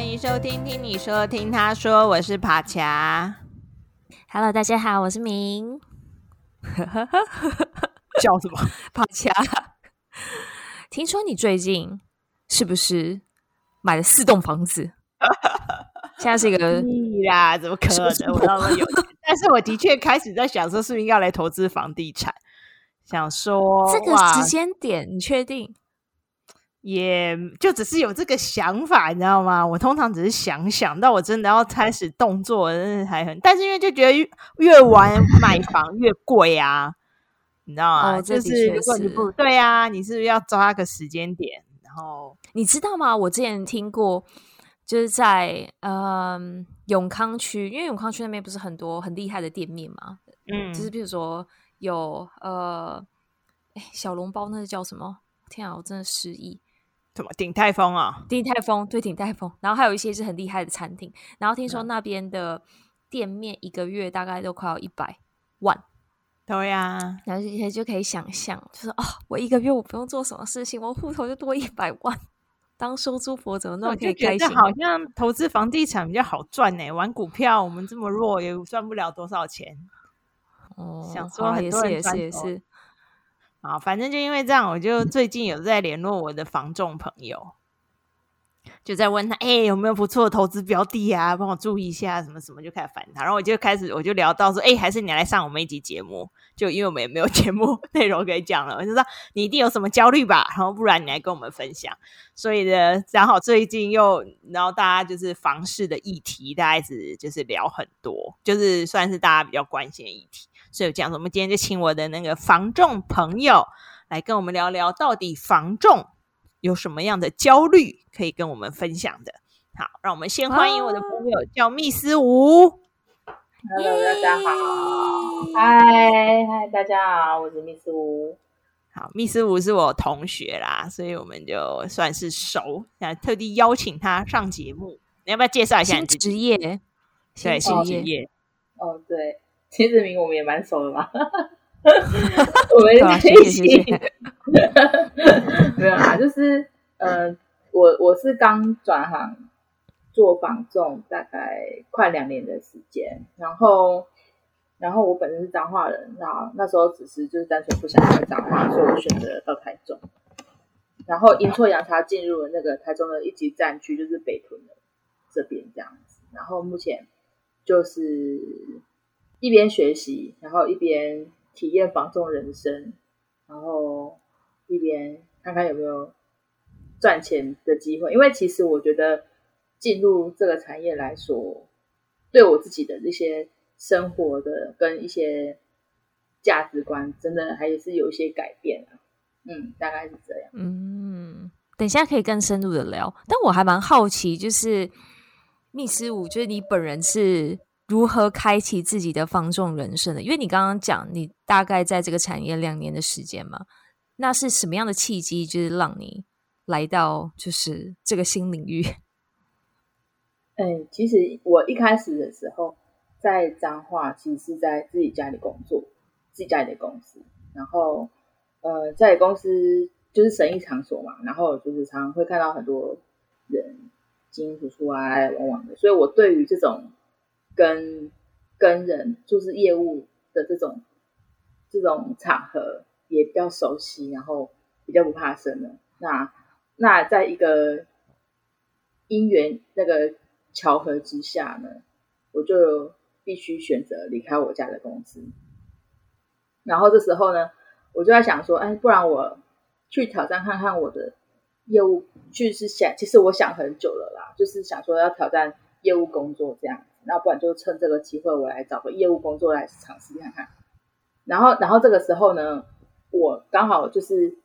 欢迎收听，听你说，听他说，我是帕恰。Hello，大家好，我是明。叫什么？帕恰。听说你最近是不是买了四栋房子？现在是一个屁啦，怎么可能？我当然有，但是我的确开始在想说，是不是应该来投资房地产？想说这个时间点，你确定？也就只是有这个想法，你知道吗？我通常只是想想到我真的要开始动作，真的还很，但是因为就觉得越，越晚买房越贵啊，你知道吗？哦、就是如果你不对啊，你是不是要抓个时间点？然后你知道吗？我之前听过，就是在嗯永康区，因为永康区那边不是很多很厉害的店面嘛，嗯，就是比如说有呃，哎，小笼包那是叫什么？天啊，我真的失忆。什么鼎泰丰啊？鼎泰丰对鼎泰丰，然后还有一些是很厉害的餐厅，然后听说那边的店面一个月大概都快要一百万。对呀，然后这些就可以想象，就是哦，我一个月我不用做什么事情，我户头就多一百万，当收租婆怎么那么可以开心？好像投资房地产比较好赚呢，玩股票我们这么弱也赚不了多少钱。哦，想说也是也是也是。啊，反正就因为这样，我就最近有在联络我的房仲朋友，就在问他，哎、有没有不错的投资标的啊？帮我注意一下，什么什么，就开始烦他。然后我就开始，我就聊到说，哎、还是你来上我们一集节目，就因为我们也没有节目内容可以讲了，我就说你一定有什么焦虑吧？然后不然你来跟我们分享。所以呢，然后最近又，然后大家就是房市的议题，大家一直就是聊很多，就是算是大家比较关心的议题。所以这样子，我们今天就请我的那个房仲朋友来跟我们聊聊，到底房仲有什么样的焦虑可以跟我们分享的。好，让我们先欢迎我的朋友，哦、叫密斯吴。Hello，大家好。嗨嗨，大家好，我是密斯吴。好，密斯吴是我同学啦，所以我们就算是熟，想特地邀请他上节目。你要不要介绍一下你的职业？对，新职业。哦，对。其实明我们也蛮熟的嘛，我们在一起，没有啦，就是呃，我我是刚转行做房仲，大概快两年的时间，然后然后我本身是彰化人，那那时候只是就是单纯不想来彰化，所以我选择到台中，然后阴错阳差进入了那个台中的一级战区，就是北屯的这边这样子，然后目前就是。一边学习，然后一边体验房仲人生，然后一边看看有没有赚钱的机会。因为其实我觉得进入这个产业来说，对我自己的这些生活的跟一些价值观，真的还是有一些改变啊。嗯，大概是这样。嗯，等一下可以更深入的聊。但我还蛮好奇，就是密斯五，就是你本人是。如何开启自己的房仲人生的？因为你刚刚讲，你大概在这个产业两年的时间嘛，那是什么样的契机，就是让你来到就是这个新领域？嗯，其实我一开始的时候在彰化，其实是在自己家里工作，自己家里的公司，然后呃，在公司就是生意场所嘛，然后就是常常会看到很多人进进出出啊，来来往往的，所以我对于这种。跟跟人就是业务的这种这种场合也比较熟悉，然后比较不怕生的。那那在一个因缘那个巧合之下呢，我就必须选择离开我家的公司。然后这时候呢，我就在想说，哎，不然我去挑战看看我的业务，就是想，其实我想很久了啦，就是想说要挑战业务工作这样。那不然就趁这个机会，我来找个业务工作来尝试看看。然后，然后这个时候呢，我刚好就是，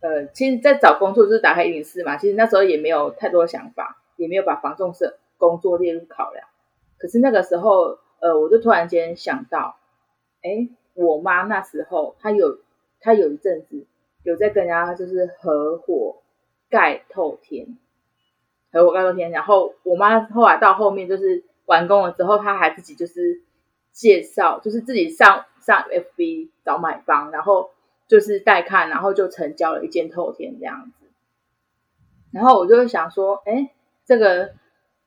呃，其实，在找工作就是打开影视嘛。其实那时候也没有太多想法，也没有把防重社工作列入考量。可是那个时候，呃，我就突然间想到，哎，我妈那时候她有，她有一阵子有在跟人家就是合伙盖透天，合伙盖透天。然后我妈后来到后面就是。完工了之后，他还自己就是介绍，就是自己上上 FB 找买方，然后就是带看，然后就成交了一间透天这样子。然后我就会想说，哎，这个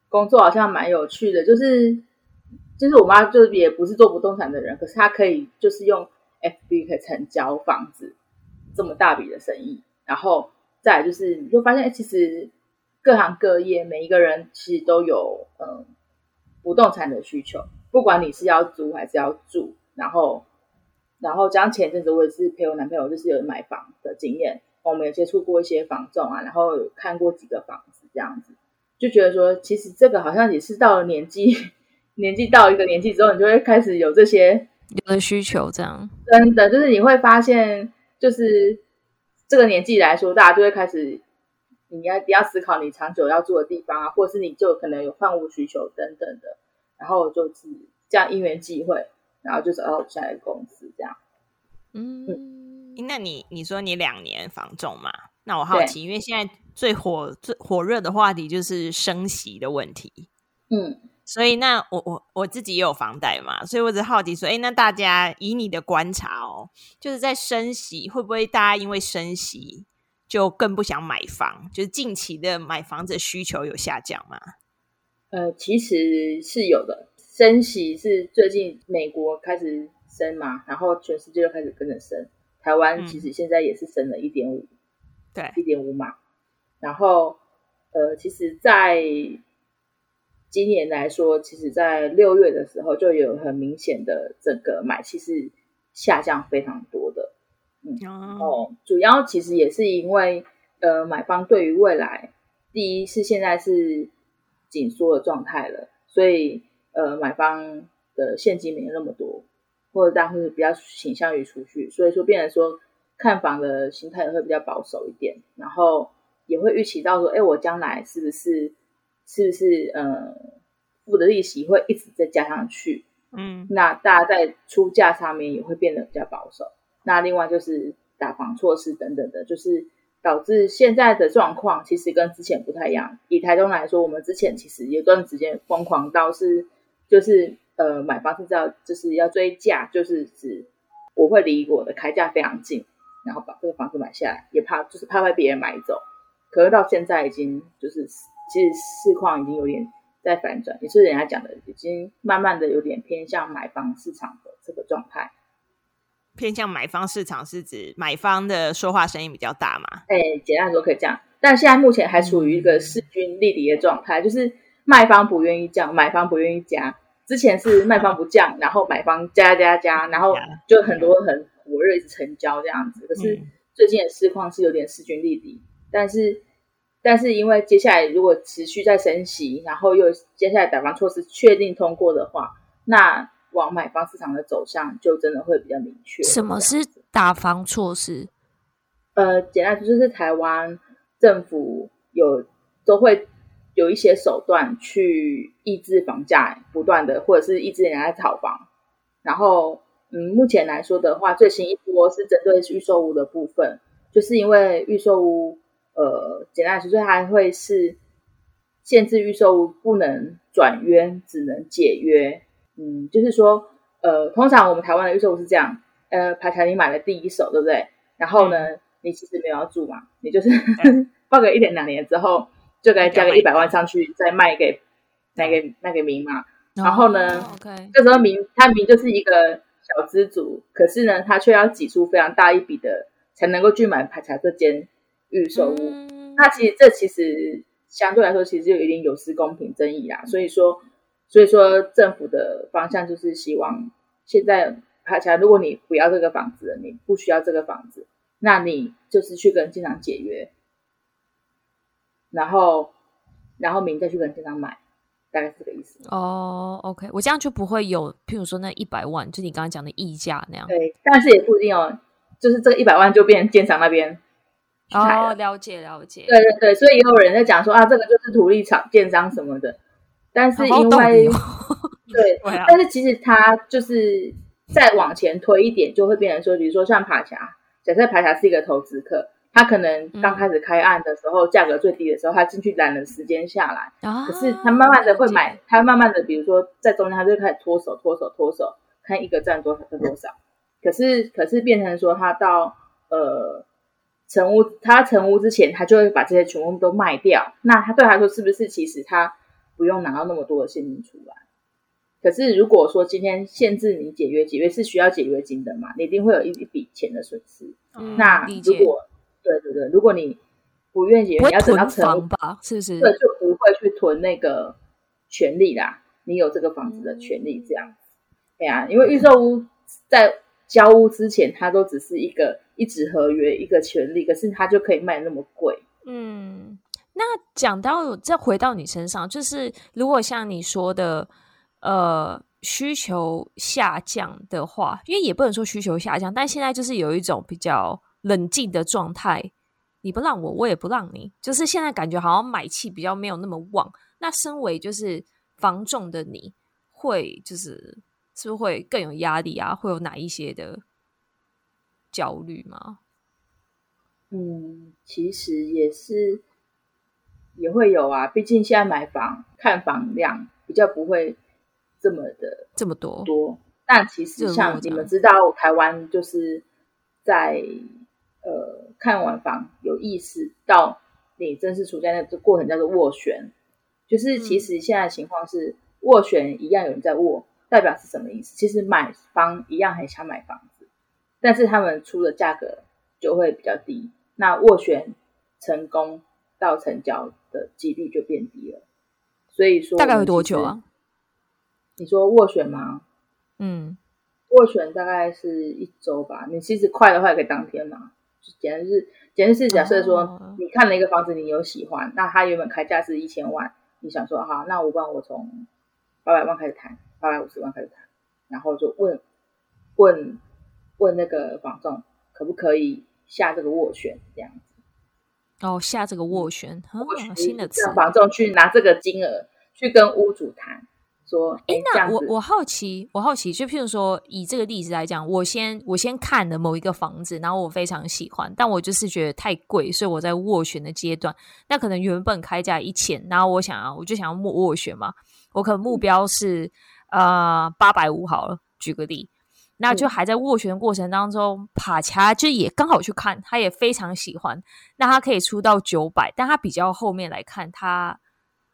工作好像蛮有趣的，就是就是我妈就也不是做不动产的人，可是她可以就是用 FB 可以成交房子这么大笔的生意，然后再就是你就发现，其实各行各业每一个人其实都有嗯不动产的需求，不管你是要租还是要住，然后然后像前阵子我也是陪我男朋友就是有买房的经验。我们有接触过一些房仲啊，然后有看过几个房子，这样子就觉得说，其实这个好像也是到了年纪，年纪到一个年纪之后，你就会开始有这些有的需求，这样真的就是你会发现，就是这个年纪来说，大家就会开始，你要你要思考你长久要住的地方啊，或者是你就可能有换屋需求等等的，然后就是这样因缘际会，然后就找到下一个公司这样，嗯。嗯那你你说你两年房仲嘛？那我好奇，因为现在最火最火热的话题就是升息的问题。嗯，所以那我我我自己也有房贷嘛，所以我只好奇说，哎，那大家以你的观察哦，就是在升息会不会大家因为升息就更不想买房？就是近期的买房子需求有下降吗？呃，其实是有的，升息是最近美国开始升嘛，然后全世界就开始跟着升。台湾其实现在也是升了一点五，对，一点五码。然后，呃，其实，在今年来说，其实，在六月的时候就有很明显的这个买气是下降非常多的。嗯，哦主要其实也是因为，呃，买方对于未来，第一是现在是紧缩的状态了，所以，呃，买方的现金没有那么多。或者大家会比较倾向于储蓄，所以说变成说看房的心态也会比较保守一点，然后也会预期到说，哎，我将来是不是是不是呃付的利息会一直再加上去？嗯，那大家在出价上面也会变得比较保守。那另外就是打房措施等等的，就是导致现在的状况其实跟之前不太一样。以台中来说，我们之前其实有段时间疯狂到是就是。呃，买房是知道，就是要追价，就是指我会离我的开价非常近，然后把这个房子买下来，也怕就是怕被别人买走。可是到现在已经就是，其实市况已经有点在反转，也是人家讲的，已经慢慢的有点偏向买房市场的这个状态。偏向买方市场是指买方的说话声音比较大嘛？哎，简单说可以这样，但现在目前还处于一个势均力敌的状态，就是卖方不愿意降，买方不愿意加。之前是卖方不降，然后买方加加加，然后就很多很火热一直成交这样子。可是最近的市况是有点势均力敌，但是但是因为接下来如果持续在升息，然后又接下来打房措施确定通过的话，那往买方市场的走向就真的会比较明确。什么是打房措施？呃，简单说就是台湾政府有都会。有一些手段去抑制房价不断的，或者是抑制人家炒房。然后，嗯，目前来说的话，最新一波是针对预售屋的部分，就是因为预售屋，呃，简单来说，就是它会是限制预售屋不能转约，只能解约。嗯，就是说，呃，通常我们台湾的预售屋是这样，呃，排查你买了第一手，对不对？然后呢，嗯、你其实没有要住嘛，你就是 放个一年两年之后。就该加个一百万上去，再卖给卖给卖给民嘛。然后呢，oh. 这时候民他民就是一个小资主，可是呢，他却要挤出非常大一笔的，才能够去买排查这间预售屋。嗯、那其实这其实相对来说，其实就有一点有失公平争议啦。所以说，所以说政府的方向就是希望现在爬起来，如果你不要这个房子，你不需要这个房子，那你就是去跟建商解约。然后，然后明再去跟建商买，大概是这个意思。哦、oh,，OK，我这样就不会有，譬如说那一百万，就你刚刚讲的溢价那样。对，但是也不一定哦，就是这个一百万就变成建商那边。哦、oh,，了解了解。对对对，所以也有人在讲说啊，这个就是土地厂建商什么的，但是因为对，但是其实它就是再往前推一点，就会变成说，比如说像爬墙，假设爬墙是一个投资客。他可能刚开始开案的时候，价格最低的时候，他进去揽了时间下来。可是他慢慢的会买，他慢慢的，比如说在中间，他就开始脱手、脱手、脱手，看一个赚多少赚多少。可是，可是变成说他到呃成屋，他成屋之前，他就会把这些全部都卖掉。那他对他说，是不是其实他不用拿到那么多的现金出来？可是如果说今天限制你解约，解约是需要解约金的嘛？你一定会有一一笔钱的损失。嗯、那如果对对对，如果你不愿意解约，你要等到成屋吧？是不是？对，就不会去囤那个权利啦。你有这个房子的权利，这样。对啊，因为预售屋在交屋之前，它都只是一个一纸合约，一个权利，可是它就可以卖那么贵。嗯，那讲到再回到你身上，就是如果像你说的，呃，需求下降的话，因为也不能说需求下降，但现在就是有一种比较冷静的状态，你不让我，我也不让你，就是现在感觉好像买气比较没有那么旺。那身为就是房仲的你，会就是。是不是会更有压力啊？会有哪一些的焦虑吗？嗯，其实也是也会有啊。毕竟现在买房看房量比较不会这么的这么多多。但其实像你们知道，台湾就是在呃看完房有意识到你正式处在那个过程叫做斡旋，就是其实现在情况是斡旋一样有人在握。代表是什么意思？其实买方一样很想买房子，但是他们出的价格就会比较低，那斡旋成功到成交的几率就变低了。所以说，大概有多久啊？你说斡旋吗？嗯，斡旋大概是一周吧。你其实快的话也可以当天嘛。简直是，简直是假设说你看了一个房子，你有喜欢，那他原本开价是一千万，你想说好，那我帮我从八百万开始谈。八百五十万开始谈，然后就问问问那个房仲可不可以下这个斡旋这样子。哦，下这个斡旋，斡新的词。让房仲去拿这个金额去跟屋主谈，说，哎，那我我好奇，我好奇，就譬如说以这个例子来讲，我先我先看了某一个房子，然后我非常喜欢，但我就是觉得太贵，所以我在斡旋的阶段，那可能原本开价一千，然后我想要我就想要斡斡旋嘛，我可能目标是。嗯呃，八百五好了，举个例，那就还在斡旋的过程当中，帕恰就也刚好去看，他也非常喜欢，那他可以出到九百，但他比较后面来看他，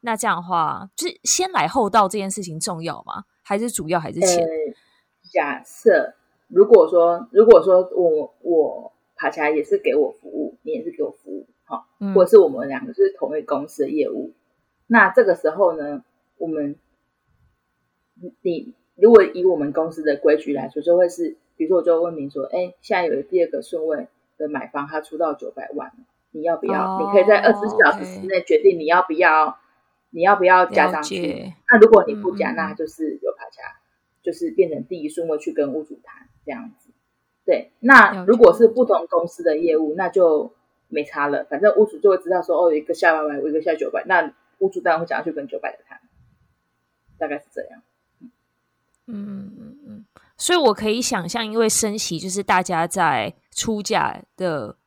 那这样的话，就是先来后到这件事情重要吗？还是主要还是钱？呃、假设如果说，如果说我我帕恰也是给我服务，你也是给我服务，好，嗯、或者是我们两个就是同一公司的业务，那这个时候呢，我们。你如果以我们公司的规矩来说，就会是，比如说我就问明说，哎，现在有第二个顺位的买方，他出到九百万，你要不要？哦、你可以在二十四小时之内决定你要不要，你要不要加上去。那如果你不加，嗯、那就是有爬加，就是变成第一顺位去跟屋主谈这样子。对，那如果是不同公司的业务，那就没差了，反正屋主就会知道说，哦，有一个下八百，有一个下九百，那屋主当然会想要去跟九百的谈，大概是这样。嗯嗯嗯，所以我可以想象，因为升息，就是大家在出价的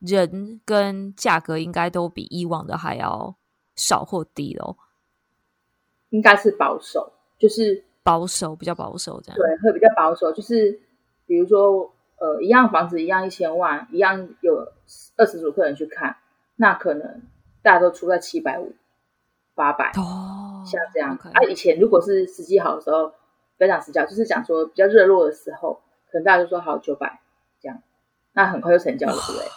人跟价格应该都比以往的还要少或低咯。应该是保守，就是保守，比较保守这样。对，会比较保守，就是比如说，呃，一样房子，一样一千万，一样有二十组客人去看，那可能大家都出在七百五、八百哦，像这样。啊，以前如果是时机好的时候。非常实价，就是讲说比较热络的时候，可能大家就说好九百这样，那很快就成交了，对不对？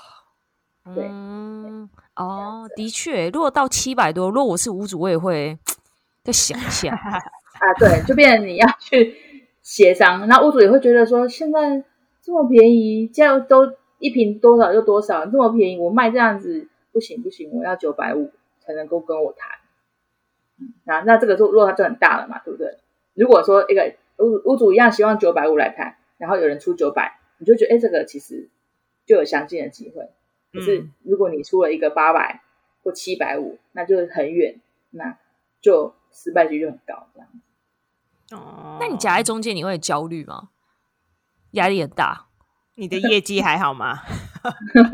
对，嗯，哦，的确，如果到七百多，如果我是屋主，我也会再想一下 啊。对，就变成你要去协商，那屋主也会觉得说，现在这么便宜，这样都一瓶多少就多少，这么便宜，我卖这样子不行不行，我要九百五才能够跟我谈。嗯，那那这个就落差就很大了嘛，对不对？如果说一个屋屋主一样希望九百五来谈，然后有人出九百，你就觉得哎，这个其实就有相近的机会。可是如果你出了一个八百或七百五，那就很远，那就失败率就很高。这样哦，那你夹在中间，你会焦虑吗？压力很大？你的业绩还好吗？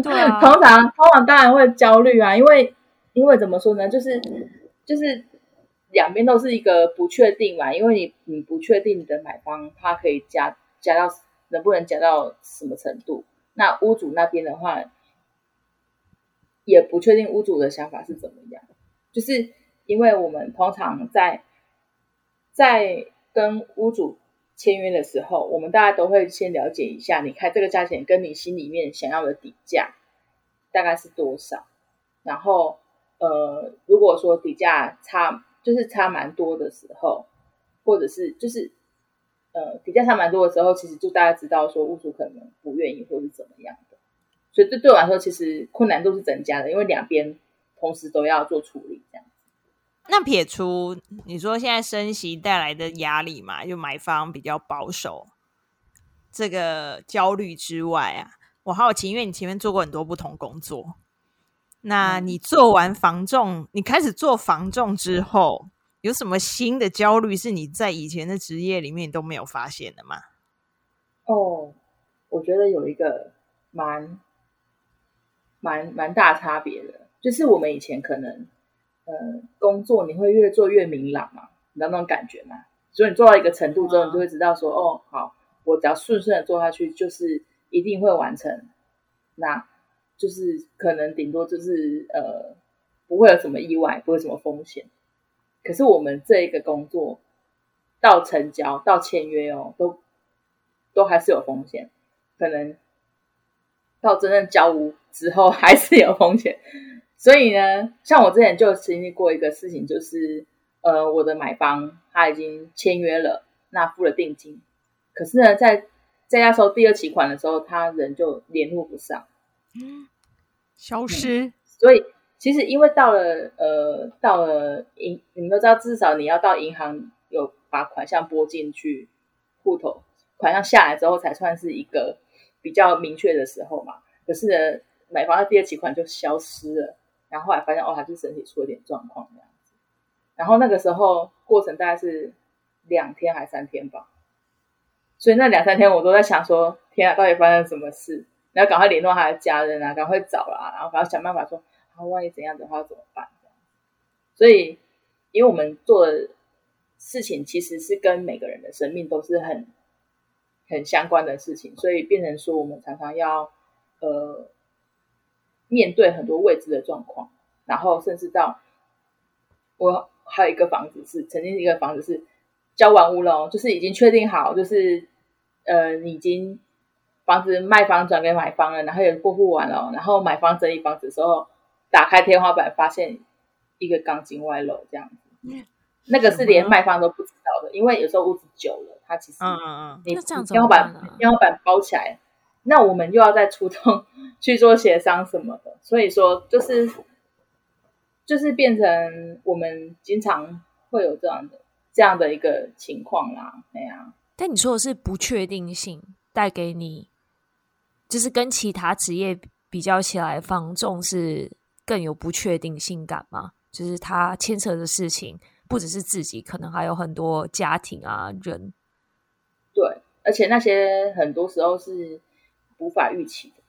对啊，通常通常当然会焦虑啊，因为因为怎么说呢，就是就是。两边都是一个不确定嘛，因为你你不确定你的买方他可以加加到能不能加到什么程度，那屋主那边的话，也不确定屋主的想法是怎么样。就是因为我们通常在在跟屋主签约的时候，我们大家都会先了解一下，你开这个价钱跟你心里面想要的底价大概是多少。然后，呃，如果说底价差，就是差蛮多的时候，或者是就是呃比较差蛮多的时候，其实就大家知道说屋主可能不愿意或是怎么样的。所以这对我来说，其实困难度是增加的，因为两边同时都要做处理，这样。那撇除你说现在升息带来的压力嘛，就买方比较保守这个焦虑之外啊，我好奇，因为你前面做过很多不同工作，那你做完防重，你开始做防重之后，有什么新的焦虑是你在以前的职业里面都没有发现的吗？哦，我觉得有一个蛮蛮蛮大差别的，就是我们以前可能。呃，工作你会越做越明朗嘛？你知道那种感觉吗？所以你做到一个程度之后，你就会知道说，哦，好，我只要顺顺的做下去，就是一定会完成。那就是可能顶多就是呃，不会有什么意外，不会有什么风险。可是我们这一个工作到成交到签约哦，都都还是有风险，可能到真正交屋之后还是有风险。所以呢，像我之前就经历过一个事情，就是呃，我的买方他已经签约了，那付了定金，可是呢，在在要收第二期款的时候，他人就联络不上，消失。嗯、所以其实因为到了呃，到了银，你们都知道，至少你要到银行有把款项拨进去户头，款项下来之后才算是一个比较明确的时候嘛。可是呢，买房的第二期款就消失了。然后后来发现哦，还是身体出了点状况这样子。然后那个时候过程大概是两天还三天吧，所以那两三天我都在想说，天啊，到底发生什么事？然后赶快联络他的家人啊，赶快找啦，然后赶快想办法说，啊，万一怎样的话怎么办？所以，因为我们做的事情其实是跟每个人的生命都是很很相关的事情，所以变成说我们常常要呃。面对很多未知的状况，然后甚至到我还有一个房子是曾经一个房子是交完屋了，就是已经确定好，就是呃，你已经房子卖方转给买方了，然后也过户完了，然后买方整理房子的时候，打开天花板发现一个钢筋外露，这样子，嗯、那个是连卖方都不知道的，因为有时候屋子久了，它其实嗯嗯嗯，你天花板天花板包起来。那我们又要再出动去做协商什么的，所以说就是就是变成我们经常会有这样的这样的一个情况啦，对呀。但你说的是不确定性带给你，就是跟其他职业比较起来，房仲是更有不确定性感吗？就是它牵扯的事情不只是自己，可能还有很多家庭啊人。对，而且那些很多时候是。无法预期的，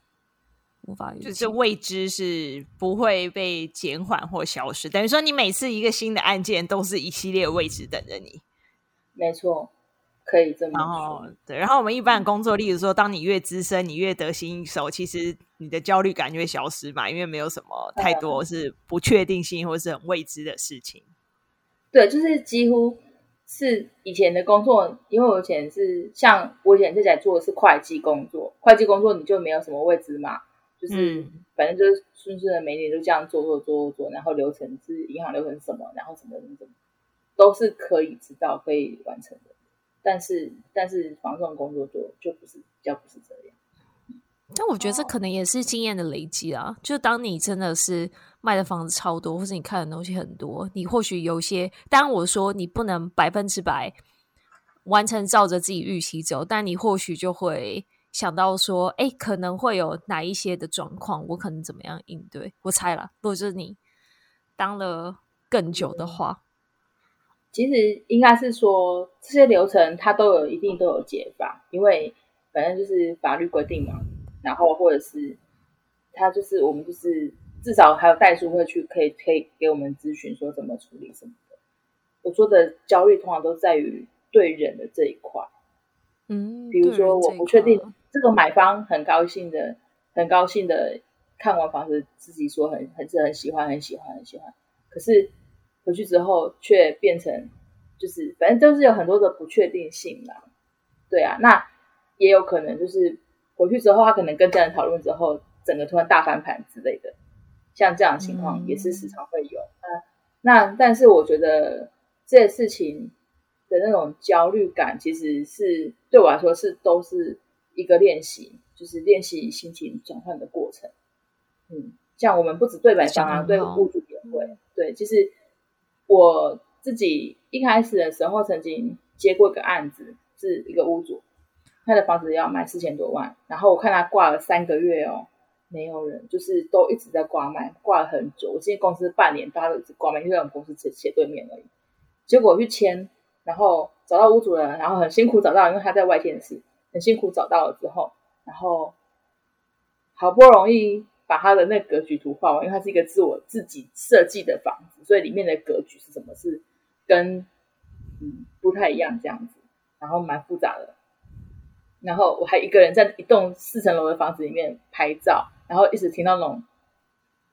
无法就是未知是不会被减缓或消失。等于说，你每次一个新的案件都是一系列未知等着你。没错，可以这么说。然后，对，然后我们一般的工作，例如说，当你越资深，你越得心应手，其实你的焦虑感就会消失嘛，因为没有什么太多是不确定性或是很未知的事情。对，就是几乎。是以前的工作，因为我以前是像我以前在做的是会计工作，会计工作你就没有什么未知嘛，就是、嗯、反正就是顺顺的每年就这样做做做做，然后流程是银行流程什么，然后什么什么什么都是可以知道可以完成的，但是但是房仲工作做就不是比较不是这样。但我觉得这可能也是经验的累积啊，就当你真的是。卖的房子超多，或者你看的东西很多，你或许有些。当然，我说你不能百分之百完成照着自己预期走，但你或许就会想到说，哎，可能会有哪一些的状况，我可能怎么样应对？我猜了，如果就是你当了更久的话，其实应该是说这些流程它都有一定都有解法，因为反正就是法律规定嘛，然后或者是他就是我们就是。至少还有代书会去可以可以给我们咨询说怎么处理什么的。我说的焦虑通常都在于对人的这一块，嗯，比如说我不确定这个买方很高兴的很高兴的看完房子自己说很很是很喜欢很喜欢很喜欢，可是回去之后却变成就是反正都是有很多的不确定性啦。对啊，那也有可能就是回去之后他可能跟家人讨论之后，整个突然大翻盘之类的，像这样的情况也是时常会有。嗯、那但是我觉得这些事情的那种焦虑感，其实是对我来说是都是一个练习。就是练习心情转换的过程，嗯，像我们不止对白方啊，对物主也会。对，其实我自己一开始的时候曾经接过一个案子，是一个屋主，他的房子要卖四千多万，然后我看他挂了三个月哦，没有人，就是都一直在挂卖，挂了很久。我进公司半年，大家都一直挂卖，因为我们公司斜斜对面而已。结果去签，然后找到屋主了，然后很辛苦找到，因为他在外县市，很辛苦找到了之后。然后好不容易把他的那个格局图画完，因为它是一个自我自己设计的房子，所以里面的格局是什么？是跟嗯不太一样这样子，然后蛮复杂的。然后我还一个人在一栋四层楼的房子里面拍照，然后一直听到那种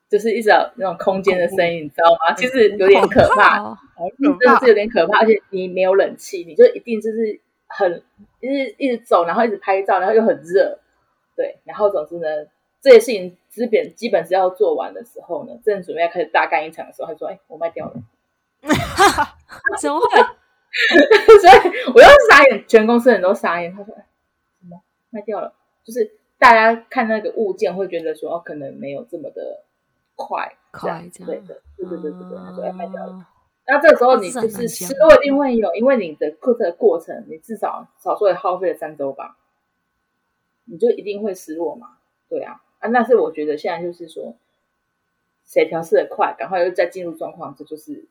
就是一直有那种空间的声音，你知道吗？其实有点可怕，真的是有点可怕，而且你没有冷气，你就一定就是很一直一直走，然后一直拍照，然后又很热。对，然后总之呢，这些事情基本基本是要做完的时候呢，正准备要开始大干一场的时候，他说：“哎，我卖掉了。”怎么会？所以我又傻眼，全公司人都傻眼。他说：“哎，什么卖掉了？”就是大家看那个物件会觉得说：“哦，可能没有这么的快，快这样。”对的，对对对对对。他说：“哎，卖掉了。”那这个时候你就是失落，一定会有，因为你的过这个过程，你至少少说也耗费了三周吧。你就一定会失落嘛？对啊，啊，那是我觉得现在就是说，谁调试的快，赶快又再进入状况，这就是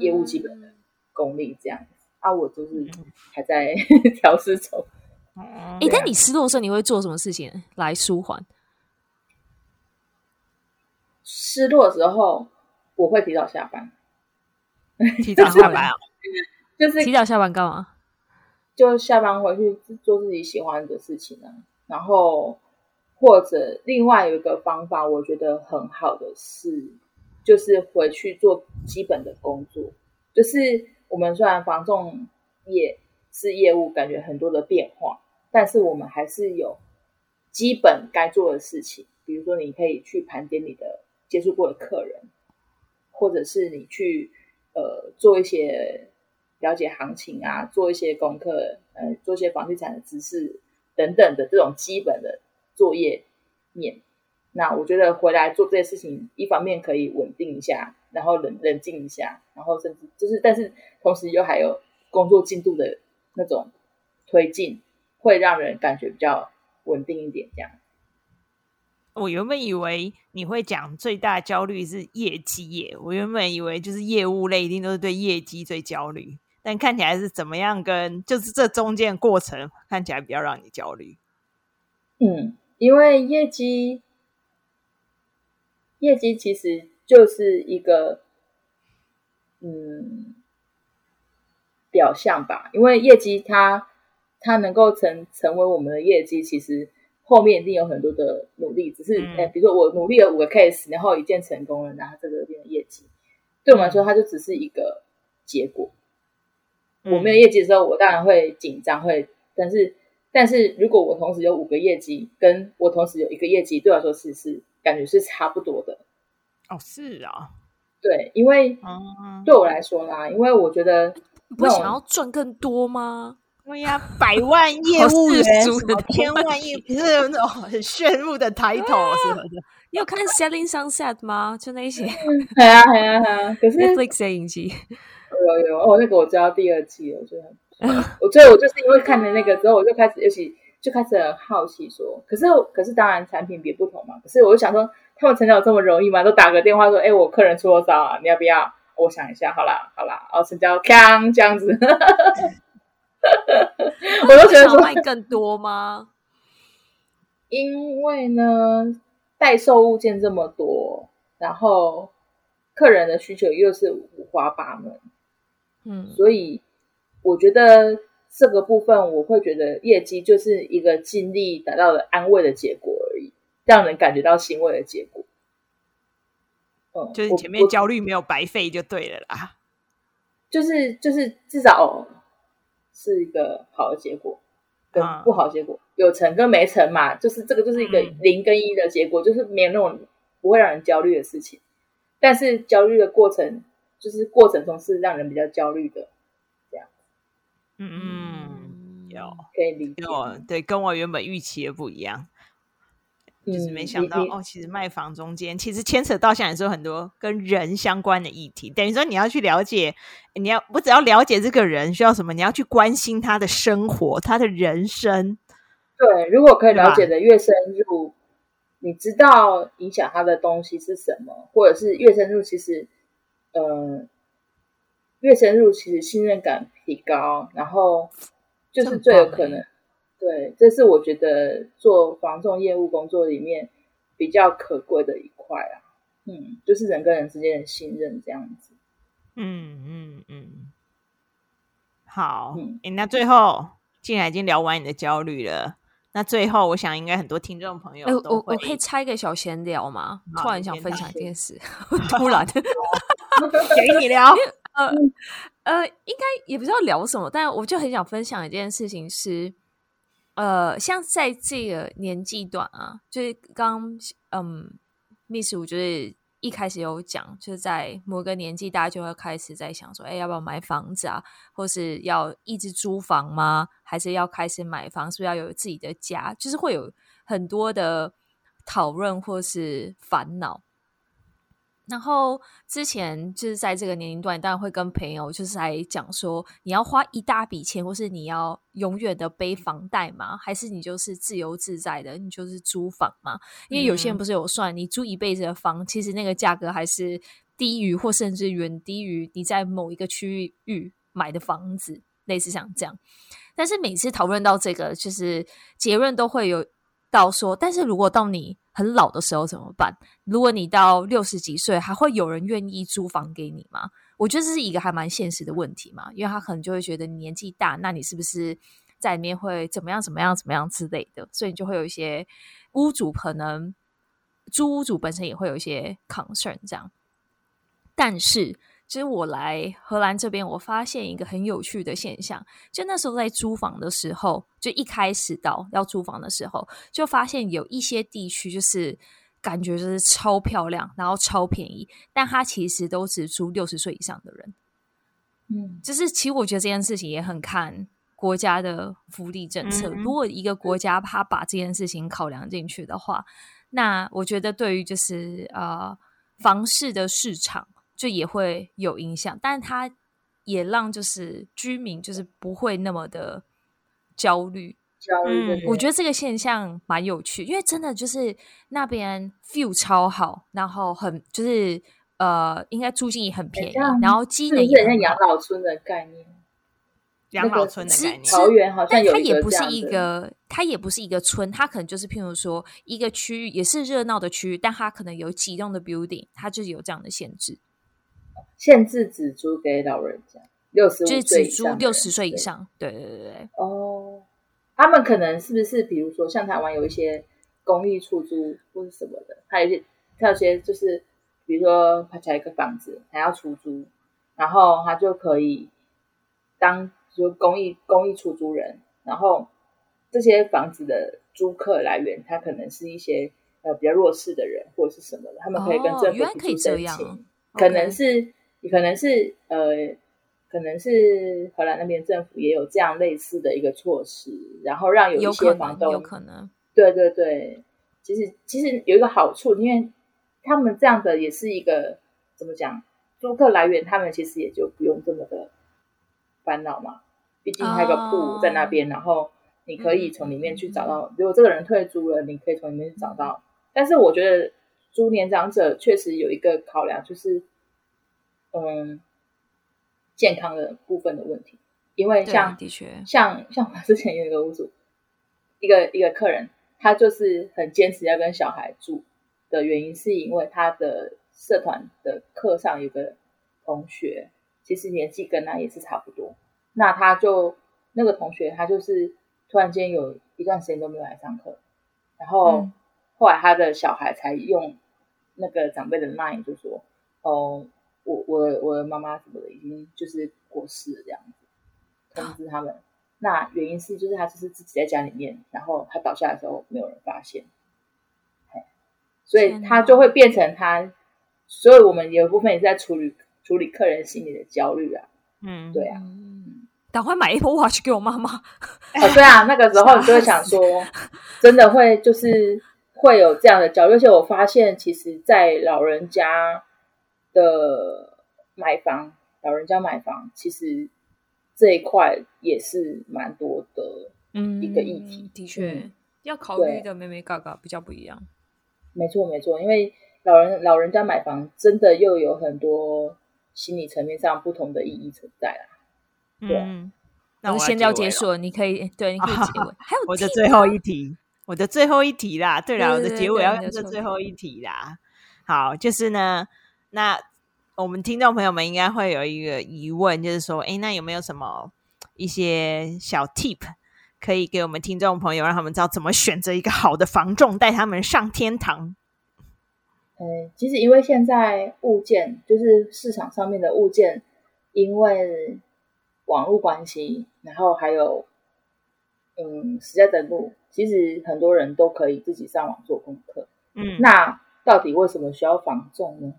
业务基本的功力这样子。嗯、啊，我就是还在 调试中。哎、嗯，但、你失落的时候，你会做什么事情来舒缓？失落的时候，我会提早下班。提早下班啊？就是提早下班干嘛？就下班回去做自己喜欢的事情呢、啊。然后，或者另外有一个方法，我觉得很好的是，就是回去做基本的工作。就是我们虽然房仲业是业务，感觉很多的变化，但是我们还是有基本该做的事情。比如说，你可以去盘点你的接触过的客人，或者是你去呃做一些了解行情啊，做一些功课，呃，做一些房地产的知识。等等的这种基本的作业面，那我觉得回来做这些事情，一方面可以稳定一下，然后冷冷静一下，然后甚至就是，但是同时又还有工作进度的那种推进，会让人感觉比较稳定一点。这样，我原本以为你会讲最大焦虑是业绩耶，我原本以为就是业务类一定都是对业绩最焦虑。但看起来是怎么样跟？跟就是这中间过程看起来比较让你焦虑。嗯，因为业绩，业绩其实就是一个嗯表象吧。因为业绩它它能够成成为我们的业绩，其实后面一定有很多的努力。只是哎、嗯，比如说我努力了五个 case，然后一件成功了，然后这个变成业绩，对我们来说，它就只是一个结果。我没有业绩的时候，我当然会紧张，会，但是，但是如果我同时有五个业绩，跟我同时有一个业绩，对我来说是是感觉是差不多的。哦，是啊，对，因为对我来说啦，因为我觉得你不想要赚更多吗？对呀，百万业务员，千万亿，不是那种很炫目的抬头什么的。你有看《Selling Sunset》吗？就那些，对啊，对啊，对啊。可是 Netflix 摄影机。有有哦，那个我知道第二季了，我觉得，我最后我就是因为看了那个之后，我就开始，尤其就开始很好奇说，可是可是当然产品别不同嘛，可是我就想说，他们成交这么容易吗？都打个电话说，哎，我客人出多少啊？你要不要？我想一下，好啦好啦，然后成交锵这样子，我都觉得说卖更多吗？因为呢，代售物件这么多，然后客人的需求又是五花八门。嗯，所以我觉得这个部分，我会觉得业绩就是一个尽力达到了安慰的结果而已，让人感觉到欣慰的结果。嗯，就是前面焦虑没有白费就对了啦。就是就是至少是一个好的结果，跟不好的结果、嗯、有成跟没成嘛，就是这个就是一个零跟一的结果，嗯、就是没有那种不会让人焦虑的事情。但是焦虑的过程，就是过程中是让人比较焦虑的。嗯嗯，有可以理解，对，跟我原本预期的不一样。就是没想到、嗯、哦，其实卖房中间其实牵扯到像你说很多跟人相关的议题，等于说你要去了解，你要不只要了解这个人需要什么，你要去关心他的生活，他的人生。对，如果可以了解的越深入，你知道影响他的东西是什么，或者是越深入，其实呃越深入，其实信任感提高，然后就是最有可能。对，这是我觉得做防重业务工作里面比较可贵的一块啊。嗯，就是人跟人之间的信任这样子。嗯嗯嗯。好，嗯，那最后既然已经聊完你的焦虑了，那最后我想应该很多听众朋友都会，我我可以插一个小闲聊吗？突然想分享一件事，突然给你聊。呃呃，应该也不知道聊什么，但我就很想分享一件事情是。呃，像在这个年纪段啊，就是刚嗯，Miss 我就是一开始有讲，就是在某个年纪，大家就会开始在想说，哎，要不要买房子啊？或是要一直租房吗？还是要开始买房？是不是要有自己的家？就是会有很多的讨论或是烦恼。然后之前就是在这个年龄段，当然会跟朋友就是来讲说，你要花一大笔钱，或是你要永远的背房贷吗？还是你就是自由自在的，你就是租房吗？因为有些人不是有算，你租一辈子的房，其实那个价格还是低于或甚至远低于你在某一个区域买的房子，类似像这样。但是每次讨论到这个，就是结论都会有到说，但是如果到你。很老的时候怎么办？如果你到六十几岁，还会有人愿意租房给你吗？我觉得这是一个还蛮现实的问题嘛，因为他可能就会觉得你年纪大，那你是不是在里面会怎么样、怎么样、怎么样之类的？所以你就会有一些屋主可能租屋主本身也会有一些 concern 这样，但是。其实我来荷兰这边，我发现一个很有趣的现象。就那时候在租房的时候，就一开始到要租房的时候，就发现有一些地区就是感觉就是超漂亮，然后超便宜，但它其实都只租六十岁以上的人。嗯，就是其实我觉得这件事情也很看国家的福利政策。嗯嗯，如果一个国家他把这件事情考量进去的话，那我觉得对于就是呃房市的市场。就也会有影响，但是它也让就是居民就是不会那么的焦虑。焦虑，我觉得这个现象蛮有趣，因为真的就是那边 feel 超好，然后很就是呃，应该租金也很便宜，然后机能也很像养老村的概念。养老村的概念，桃园好像它也不是一个，它也不是一个村，它可能就是譬如说一个区域，也是热闹的区域，但它可能有几栋的 building，它就是有这样的限制。限制只租给老人家，六十五岁以上，就是只租六十岁以上。对对对对。哦，他们可能是不是，比如说像台湾有一些公益出租或者什么的，他有些他有些就是，比如说他来一个房子还要出租，然后他就可以当就公益公益出租人，然后这些房子的租客来源，他可能是一些呃比较弱势的人或者是什么的，他们可以跟政府提出申请，可能是。可能是呃，可能是荷兰那边政府也有这样类似的一个措施，然后让有一些房东，有可能，对对对，其实其实有一个好处，因为他们这样的也是一个怎么讲，租客来源，他们其实也就不用这么的烦恼嘛，毕竟他有个铺在那边，哦、然后你可以从里面去找到，嗯、如果这个人退租了，你可以从里面去找到。但是我觉得租年长者确实有一个考量，就是。嗯，健康的部分的问题，因为像的确像像我之前有一个屋主，一个一个客人，他就是很坚持要跟小孩住的原因，是因为他的社团的课上有个同学，其实年纪跟他也是差不多，那他就那个同学，他就是突然间有一段时间都没有来上课，然后后来他的小孩才用那个长辈的 line 就说，哦，我我我的妈妈什么的已经就是过世了这样子，通知他们。那原因是就是他就是自己在家里面，然后他倒下的时候没有人发现，所以他就会变成他，所以我们有一部分也是在处理处理客人心里的焦虑啊，嗯，对啊。赶快买 Apple Watch 给我妈妈。哦，对啊，那个时候你就会想说，真的会就是会有这样的焦虑。而且我发现，其实，在老人家的买房，老人家买房，其实这一块也是蛮多的，一个议题。嗯、的确，嗯、要考虑的妹妹嘎嘎比较不一样。没错，没错，因为老人老人家买房，真的又有很多心理层面上不同的意义存在啦。嗯，那我先要结束了，你可以对，你可以结尾。啊、还有我的最后一题，我的最后一题啦。对了，我的结尾要用这最后一题啦。好，就是呢，那我们听众朋友们应该会有一个疑问，就是说，哎，那有没有什么一些小 tip 可以给我们听众朋友，让他们知道怎么选择一个好的房仲，带他们上天堂？嗯，其实因为现在物件就是市场上面的物件，因为网络关系，然后还有，嗯，实在登录，其实很多人都可以自己上网做功课。嗯，那到底为什么需要防重呢？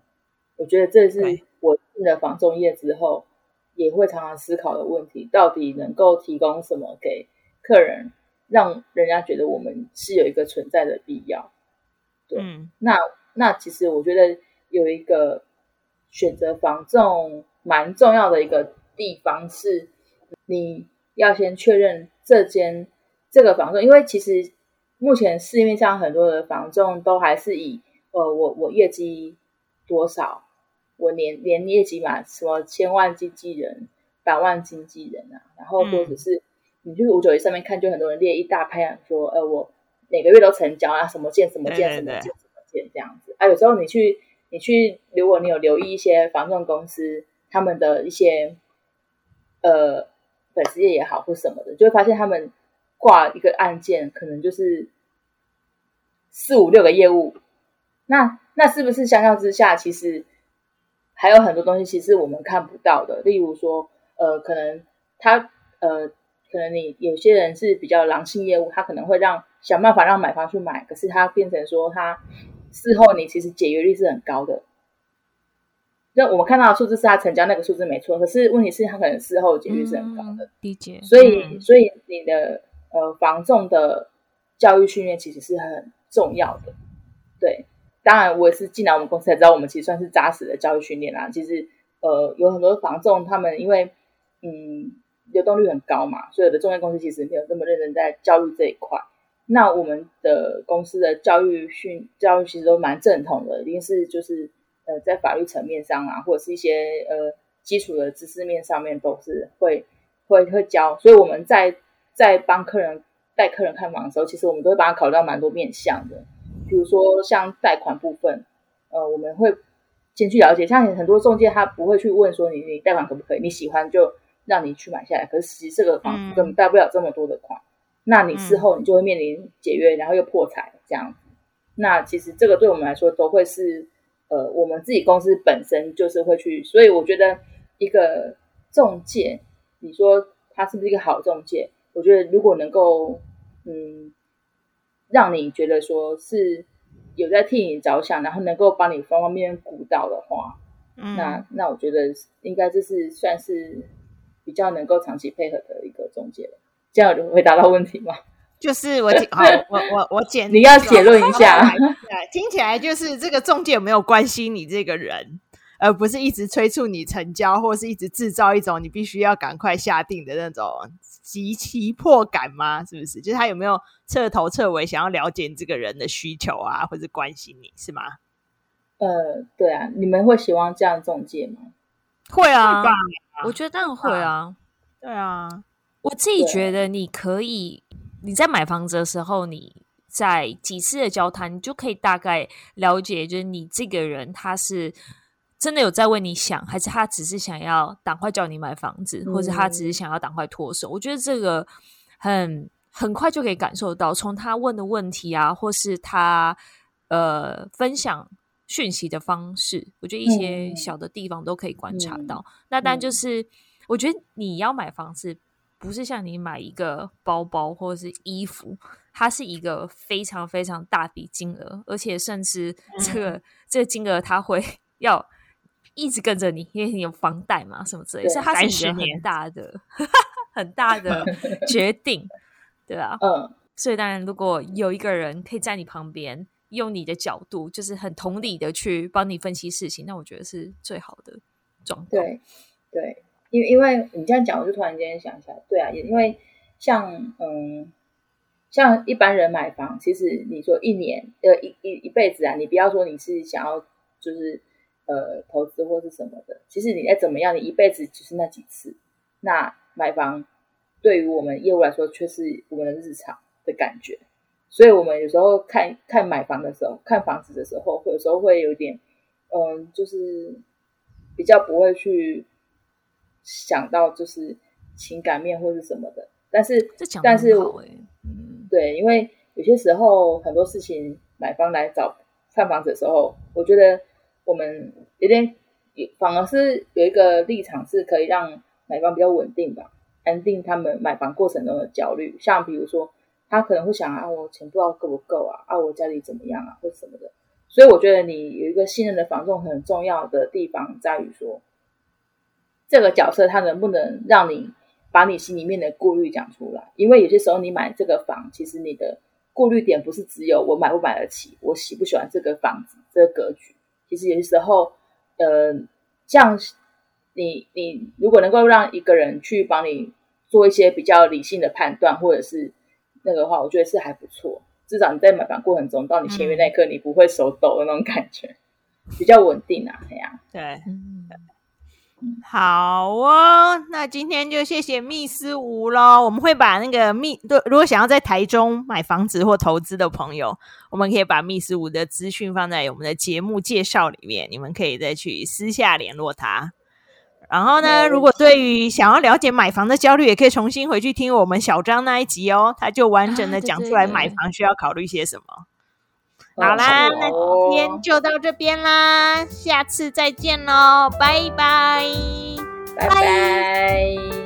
我觉得这是我进了防重业之后，也会常常思考的问题。到底能够提供什么给客人，让人家觉得我们是有一个存在的必要？对，嗯，那那其实我觉得有一个选择防重蛮重要的一个。地方是，你要先确认这间这个房仲，因为其实目前市面上很多的房仲都还是以呃我我业绩多少，我年年业绩嘛，什么千万经纪人、百万经纪人啊，然后或者是、嗯、你去五九一上面看，就很多人列一大排，说呃我每个月都成交啊，什么件什么件什么件什么件这样子啊。有时候你去你去，如果你有留意一些房仲公司他们的一些。呃，粉丝页也好或什么的，就会发现他们挂一个案件，可能就是四五六个业务。那那是不是相较之下，其实还有很多东西，其实我们看不到的。例如说，呃，可能他呃，可能你有些人是比较狼性业务，他可能会让想办法让买方去买，可是他变成说他事后你其实解约率是很高的。那我们看到的数字是他成交那个数字没错，可是问题是他可能事后解约是很高的，理解。所以，嗯、所以你的呃防重的教育训练其实是很重要的。对，当然我也是进来我们公司才知道，我们其实算是扎实的教育训练啦。其实呃有很多防重他们因为嗯流动率很高嘛，所有的中介公司其实没有这么认真在教育这一块。那我们的公司的教育训教育其实都蛮正统的，一定是就是。呃，在法律层面上啊，或者是一些呃基础的知识面上面，都是会会会教。所以我们在在帮客人带客人看房的时候，其实我们都会把它考虑到蛮多面向的。比如说像贷款部分，呃，我们会先去了解。像很多中介，他不会去问说你你贷款可不可以，你喜欢就让你去买下来。可是其实这个房子根本贷不了这么多的款，嗯、那你事后你就会面临解约，然后又破财这样。那其实这个对我们来说都会是。呃，我们自己公司本身就是会去，所以我觉得一个中介，你说他是不是一个好中介？我觉得如果能够，嗯，让你觉得说是有在替你着想，然后能够帮你方方面面顾到的话，嗯，那那我觉得应该这是算是比较能够长期配合的一个中介了。这样有回答到问题吗？就是我好，我我我简 你要结论一下，听起来就是这个中介有没有关心你这个人，而不是一直催促你成交，或是一直制造一种你必须要赶快下定的那种急急迫感吗？是不是？就是他有没有彻头彻尾想要了解你这个人的需求啊，或者关心你是吗？呃，对啊，你们会希望这样中介吗？会啊，我觉得当然会啊，啊，对啊，我自己觉得你可以。你在买房子的时候，你在几次的交谈，你就可以大概了解，就是你这个人他是真的有在为你想，还是他只是想要赶快叫你买房子，或者他只是想要赶快脱手。嗯。我觉得这个很很快就可以感受到，从他问的问题啊，或是他呃分享讯息的方式，我觉得一些小的地方都可以观察到。嗯、那但就是，嗯、我觉得你要买房子，不是像你买一个包包或者是衣服，它是一个非常非常大笔金额，而且甚至这个、嗯、这个金额它会 要一直跟着你，因为你有房贷嘛，什么之类的，所以它是一个很大的、很大的 决定，对啊。嗯。所以当然，如果有一个人可以在你旁边，用你的角度，就是很同理的去帮你分析事情，那我觉得是最好的状态。对，对，因为因为你这样讲，我就突然间想起来，对啊，也因为像嗯，像一般人买房，其实你说一年呃一一一辈子啊，你不要说你是想要就是呃投资或是什么的，其实你再怎么样，你一辈子就是那几次。那买房对于我们业务来说，却是我们的日常。的感觉，所以我们有时候看看买房的时候，看房子的时候，有时候会有点，嗯，就是比较不会去想到就是情感面或是什么的。但是，但是，嗯，对，因为有些时候很多事情，买方来找看房子的时候，我觉得我们有点反而是有一个立场是可以让买方比较稳定吧，安定他们买房过程中的焦虑。像比如说。他可能会想啊，我钱不知道够不够啊，啊，我家里怎么样啊，或什么的。所以我觉得你有一个信任的房仲很重要的地方在于说，这个角色他能不能让你把你心里面的顾虑讲出来？因为有些时候你买这个房，其实你的顾虑点不是只有我买不买得起，我喜不喜欢这个房子，这个格局。其实有些时候，呃，像你你如果能够让一个人去帮你做一些比较理性的判断，或者是。那个话，我觉得是还不错，至少你在买房过程中，到你签约那一刻，你不会手抖的那种感觉，比较稳定啊，这样。对，好哦，那今天就谢谢密斯吴喽。我们会把那个密，如果想要在台中买房子或投资的朋友，我们可以把密斯吴的资讯放在我们的节目介绍里面，你们可以再去私下联络他。然后呢，如果对于想要了解买房的焦虑，也可以重新回去听我们小张那一集哦，他就完整的讲出来买房需要考虑些什么。好啦那今天就到这边啦下次再见喽拜拜。拜拜。